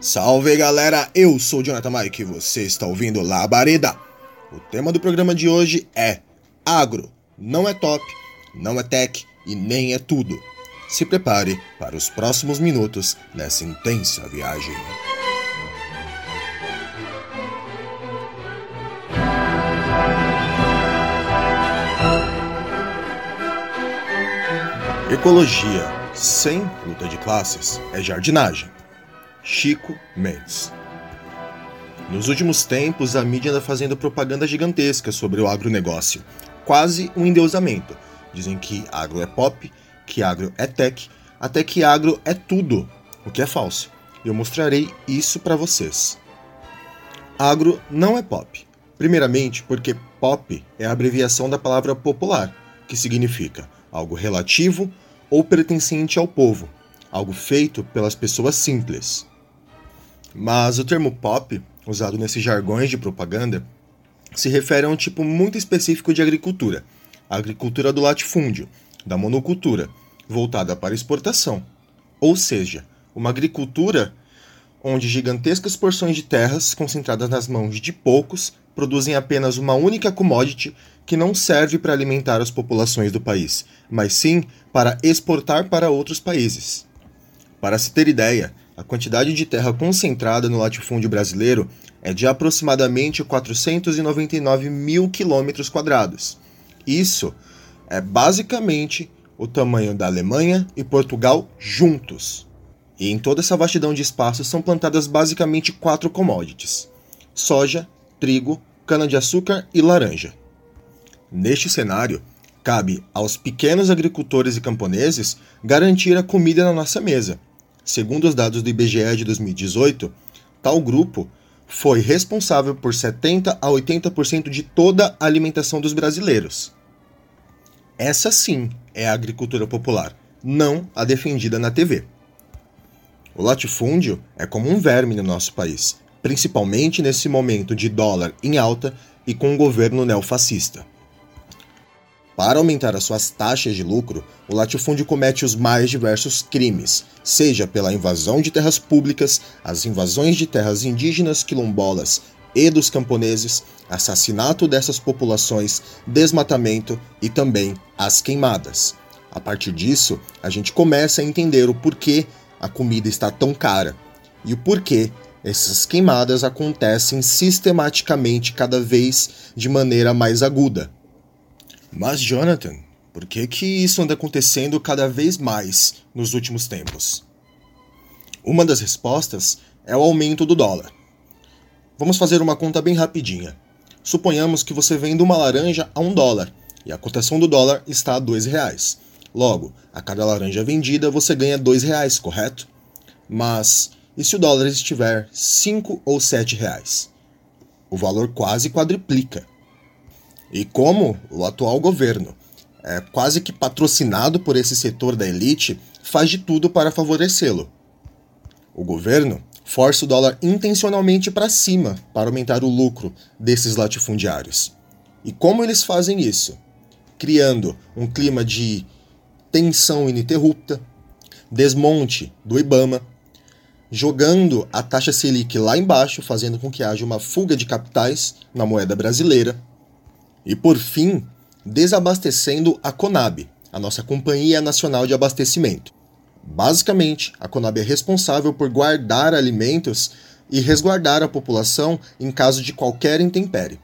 Salve galera, eu sou Jonathan Mike e você está ouvindo Labareda. O tema do programa de hoje é Agro. Não é top, não é tech e nem é tudo. Se prepare para os próximos minutos nessa intensa viagem. Ecologia sem luta de classes é jardinagem. Chico Mendes. Nos últimos tempos, a mídia anda fazendo propaganda gigantesca sobre o agronegócio, quase um endeusamento. Dizem que agro é pop, que agro é tech, até que agro é tudo, o que é falso. Eu mostrarei isso para vocês. Agro não é pop. Primeiramente, porque pop é a abreviação da palavra popular, que significa algo relativo ou pertencente ao povo, algo feito pelas pessoas simples. Mas o termo pop, usado nesses jargões de propaganda, se refere a um tipo muito específico de agricultura, a agricultura do latifúndio, da monocultura, voltada para exportação. Ou seja, uma agricultura onde gigantescas porções de terras concentradas nas mãos de poucos produzem apenas uma única commodity que não serve para alimentar as populações do país, mas sim para exportar para outros países. Para se ter ideia, a quantidade de terra concentrada no latifúndio brasileiro é de aproximadamente 499 mil quilômetros quadrados. Isso é basicamente o tamanho da Alemanha e Portugal juntos. E em toda essa vastidão de espaço são plantadas basicamente quatro commodities: soja, trigo, cana-de-açúcar e laranja. Neste cenário, cabe aos pequenos agricultores e camponeses garantir a comida na nossa mesa Segundo os dados do IBGE de 2018, tal grupo foi responsável por 70 a 80% de toda a alimentação dos brasileiros. Essa sim é a agricultura popular, não a defendida na TV. O latifúndio é como um verme no nosso país, principalmente nesse momento de dólar em alta e com um governo neofascista. Para aumentar as suas taxas de lucro, o latifúndio comete os mais diversos crimes, seja pela invasão de terras públicas, as invasões de terras indígenas, quilombolas e dos camponeses, assassinato dessas populações, desmatamento e também as queimadas. A partir disso, a gente começa a entender o porquê a comida está tão cara e o porquê essas queimadas acontecem sistematicamente cada vez de maneira mais aguda. Mas, Jonathan, por que, que isso anda acontecendo cada vez mais nos últimos tempos? Uma das respostas é o aumento do dólar. Vamos fazer uma conta bem rapidinha. Suponhamos que você vende uma laranja a um dólar e a cotação do dólar está a dois reais. Logo, a cada laranja vendida você ganha dois reais, correto? Mas e se o dólar estiver cinco ou sete reais? O valor quase quadriplica. E como o atual governo é quase que patrocinado por esse setor da elite, faz de tudo para favorecê-lo. O governo força o dólar intencionalmente para cima para aumentar o lucro desses latifundiários. E como eles fazem isso? Criando um clima de tensão ininterrupta, desmonte do Ibama, jogando a taxa Selic lá embaixo, fazendo com que haja uma fuga de capitais na moeda brasileira e por fim, desabastecendo a Conab, a nossa Companhia Nacional de Abastecimento. Basicamente, a Conab é responsável por guardar alimentos e resguardar a população em caso de qualquer intempérie.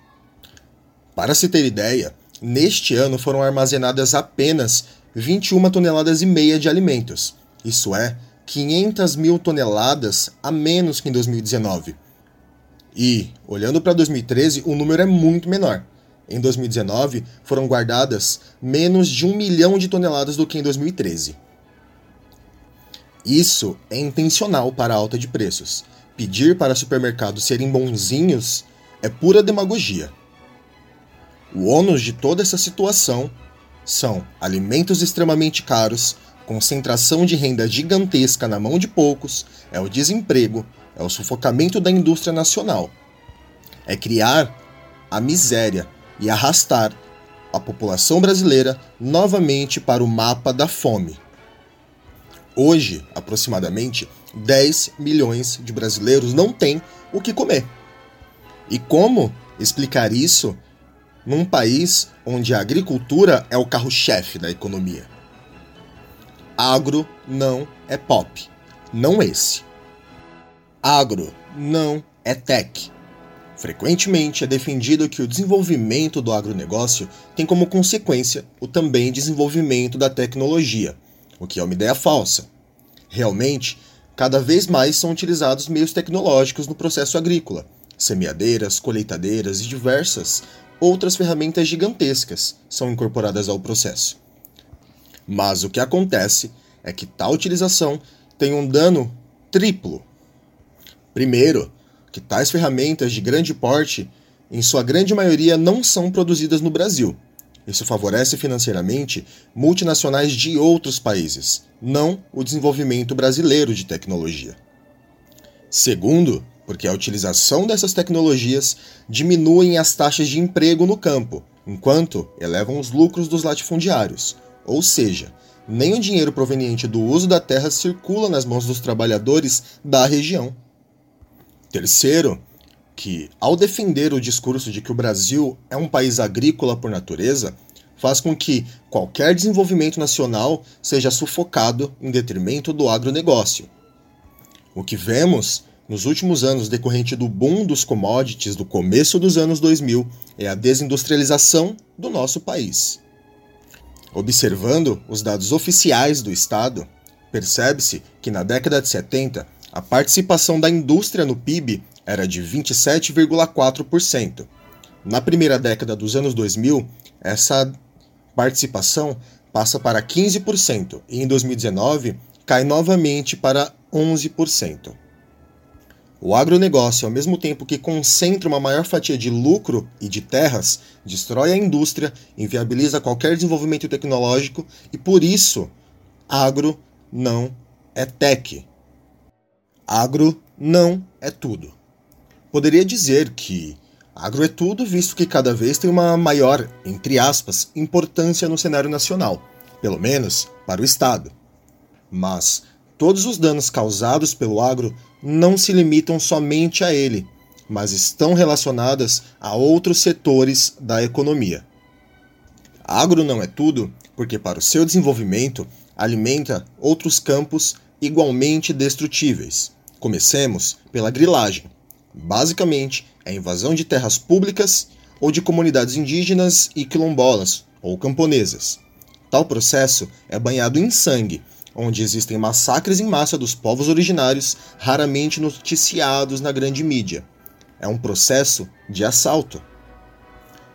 Para se ter ideia, neste ano foram armazenadas apenas 21 toneladas e meia de alimentos, isso é, 500 mil toneladas a menos que em 2019. E, olhando para 2013, o número é muito menor, em 2019, foram guardadas menos de um milhão de toneladas do que em 2013. Isso é intencional para a alta de preços. Pedir para supermercados serem bonzinhos é pura demagogia. O ônus de toda essa situação são alimentos extremamente caros, concentração de renda gigantesca na mão de poucos, é o desemprego, é o sufocamento da indústria nacional. É criar a miséria e arrastar a população brasileira novamente para o mapa da fome. Hoje, aproximadamente 10 milhões de brasileiros não têm o que comer. E como explicar isso num país onde a agricultura é o carro-chefe da economia? Agro não é pop. Não esse. Agro não é tech. Frequentemente é defendido que o desenvolvimento do agronegócio tem como consequência o também desenvolvimento da tecnologia, o que é uma ideia falsa. Realmente, cada vez mais são utilizados meios tecnológicos no processo agrícola, semeadeiras, colheitadeiras e diversas outras ferramentas gigantescas são incorporadas ao processo. Mas o que acontece é que tal utilização tem um dano triplo. Primeiro, que tais ferramentas de grande porte, em sua grande maioria, não são produzidas no Brasil. Isso favorece financeiramente multinacionais de outros países, não o desenvolvimento brasileiro de tecnologia. Segundo, porque a utilização dessas tecnologias diminuem as taxas de emprego no campo, enquanto elevam os lucros dos latifundiários, ou seja, nem o dinheiro proveniente do uso da terra circula nas mãos dos trabalhadores da região. Terceiro, que ao defender o discurso de que o Brasil é um país agrícola por natureza, faz com que qualquer desenvolvimento nacional seja sufocado em detrimento do agronegócio. O que vemos nos últimos anos decorrente do boom dos commodities do começo dos anos 2000 é a desindustrialização do nosso país. Observando os dados oficiais do Estado, percebe-se que na década de 70 a participação da indústria no PIB era de 27,4%. Na primeira década dos anos 2000, essa participação passa para 15% e em 2019 cai novamente para 11%. O agronegócio, ao mesmo tempo que concentra uma maior fatia de lucro e de terras, destrói a indústria, inviabiliza qualquer desenvolvimento tecnológico e, por isso, agro não é tech. Agro não é tudo. Poderia dizer que agro é tudo, visto que cada vez tem uma maior, entre aspas, importância no cenário nacional, pelo menos para o Estado. Mas todos os danos causados pelo agro não se limitam somente a ele, mas estão relacionadas a outros setores da economia. Agro não é tudo porque, para o seu desenvolvimento, alimenta outros campos igualmente destrutíveis, Comecemos pela grilagem. Basicamente, é a invasão de terras públicas ou de comunidades indígenas e quilombolas ou camponesas. Tal processo é banhado em sangue, onde existem massacres em massa dos povos originários, raramente noticiados na grande mídia. É um processo de assalto.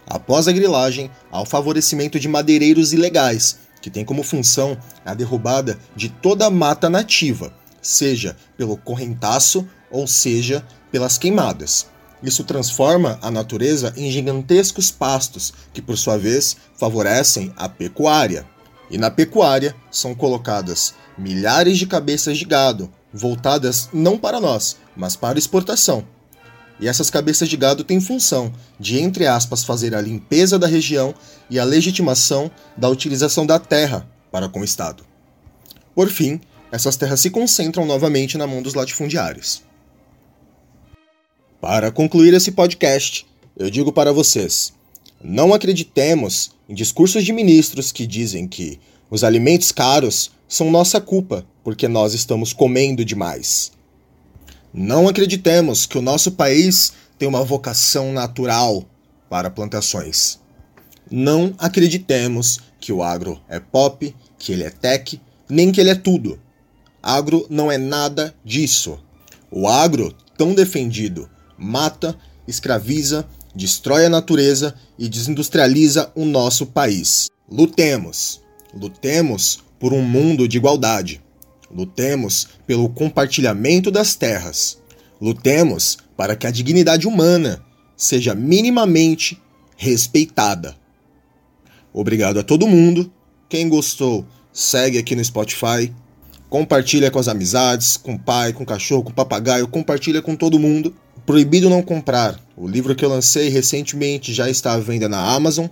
Após a grilagem, há o favorecimento de madeireiros ilegais, que tem como função a derrubada de toda a mata nativa, seja pelo correntaço ou seja pelas queimadas. Isso transforma a natureza em gigantescos pastos, que por sua vez favorecem a pecuária. E na pecuária são colocadas milhares de cabeças de gado, voltadas não para nós, mas para exportação. E essas cabeças de gado têm função de, entre aspas, fazer a limpeza da região e a legitimação da utilização da terra para com o Estado. Por fim, essas terras se concentram novamente na mão dos latifundiários. Para concluir esse podcast, eu digo para vocês: não acreditemos em discursos de ministros que dizem que os alimentos caros são nossa culpa porque nós estamos comendo demais. Não acreditemos que o nosso país tem uma vocação natural para plantações. Não acreditemos que o agro é pop, que ele é tech, nem que ele é tudo. Agro não é nada disso. O agro, tão defendido, mata, escraviza, destrói a natureza e desindustrializa o nosso país. Lutemos. Lutemos por um mundo de igualdade. Lutemos pelo compartilhamento das terras. Lutemos para que a dignidade humana seja minimamente respeitada. Obrigado a todo mundo. Quem gostou, segue aqui no Spotify, Compartilha com as amizades, com o pai, com o cachorro, com o papagaio, compartilha com todo mundo. Proibido não comprar. O livro que eu lancei recentemente já está à venda na Amazon.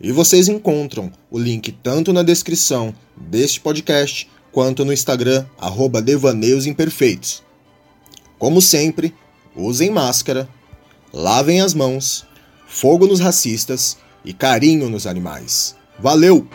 E vocês encontram o link tanto na descrição deste podcast quanto no Instagram, arroba Devaneios Imperfeitos. Como sempre, usem máscara, lavem as mãos, fogo nos racistas e carinho nos animais. Valeu!